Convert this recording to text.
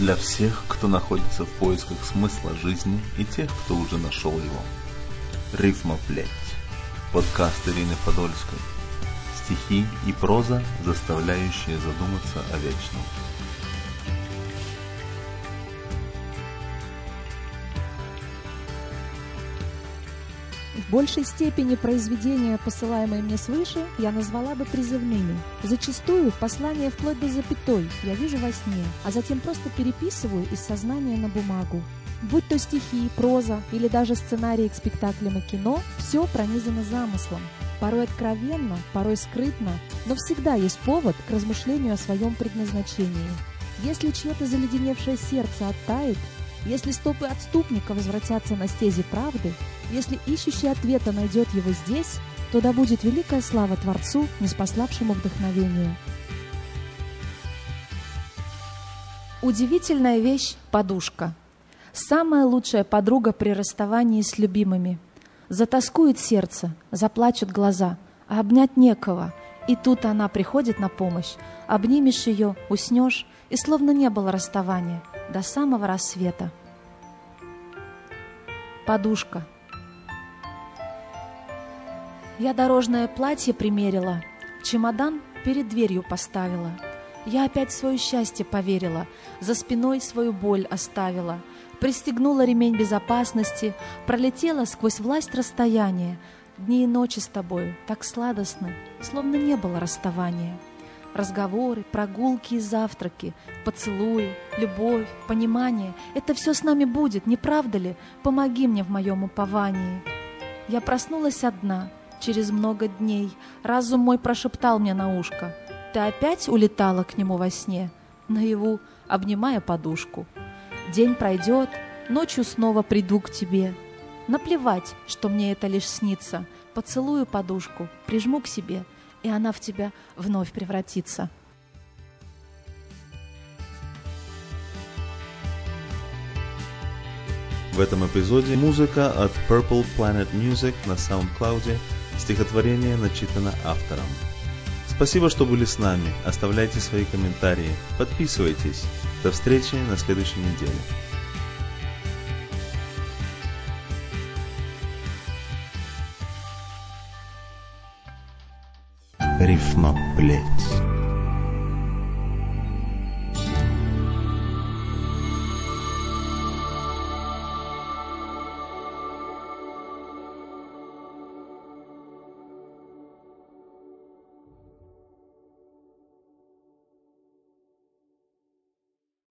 для всех, кто находится в поисках смысла жизни и тех, кто уже нашел его. Рифма плеть. Подкаст Ирины Подольской. Стихи и проза, заставляющие задуматься о вечном. В большей степени произведения, посылаемые мне свыше, я назвала бы призывными. Зачастую послание вплоть до запятой я вижу во сне, а затем просто переписываю из сознания на бумагу. Будь то стихи, проза или даже сценарии к спектаклям и кино, все пронизано замыслом. Порой откровенно, порой скрытно, но всегда есть повод к размышлению о своем предназначении. Если чье-то заледеневшее сердце оттает, если стопы отступника возвратятся на стези правды, если ищущий ответа найдет его здесь, то да будет великая слава Творцу, неспославшему вдохновение. Удивительная вещь – подушка. Самая лучшая подруга при расставании с любимыми. Затаскует сердце, заплачут глаза, а обнять некого. И тут она приходит на помощь. Обнимешь ее, уснешь, и словно не было расставания до самого рассвета. Подушка. Я дорожное платье примерила, чемодан перед дверью поставила. Я опять в свое счастье поверила, за спиной свою боль оставила, пристегнула ремень безопасности, пролетела сквозь власть расстояния. Дни и ночи с тобою так сладостны, словно не было расставания. Разговоры, прогулки и завтраки, поцелуи, любовь, понимание — это все с нами будет, не правда ли? Помоги мне в моем уповании. Я проснулась одна — через много дней разум мой прошептал мне на ушко. Ты опять улетала к нему во сне, наяву, обнимая подушку. День пройдет, ночью снова приду к тебе. Наплевать, что мне это лишь снится. Поцелую подушку, прижму к себе, и она в тебя вновь превратится. В этом эпизоде музыка от Purple Planet Music на SoundCloud Стихотворение начитано автором. Спасибо, что были с нами. Оставляйте свои комментарии. Подписывайтесь. До встречи на следующей неделе. Рифма, блять.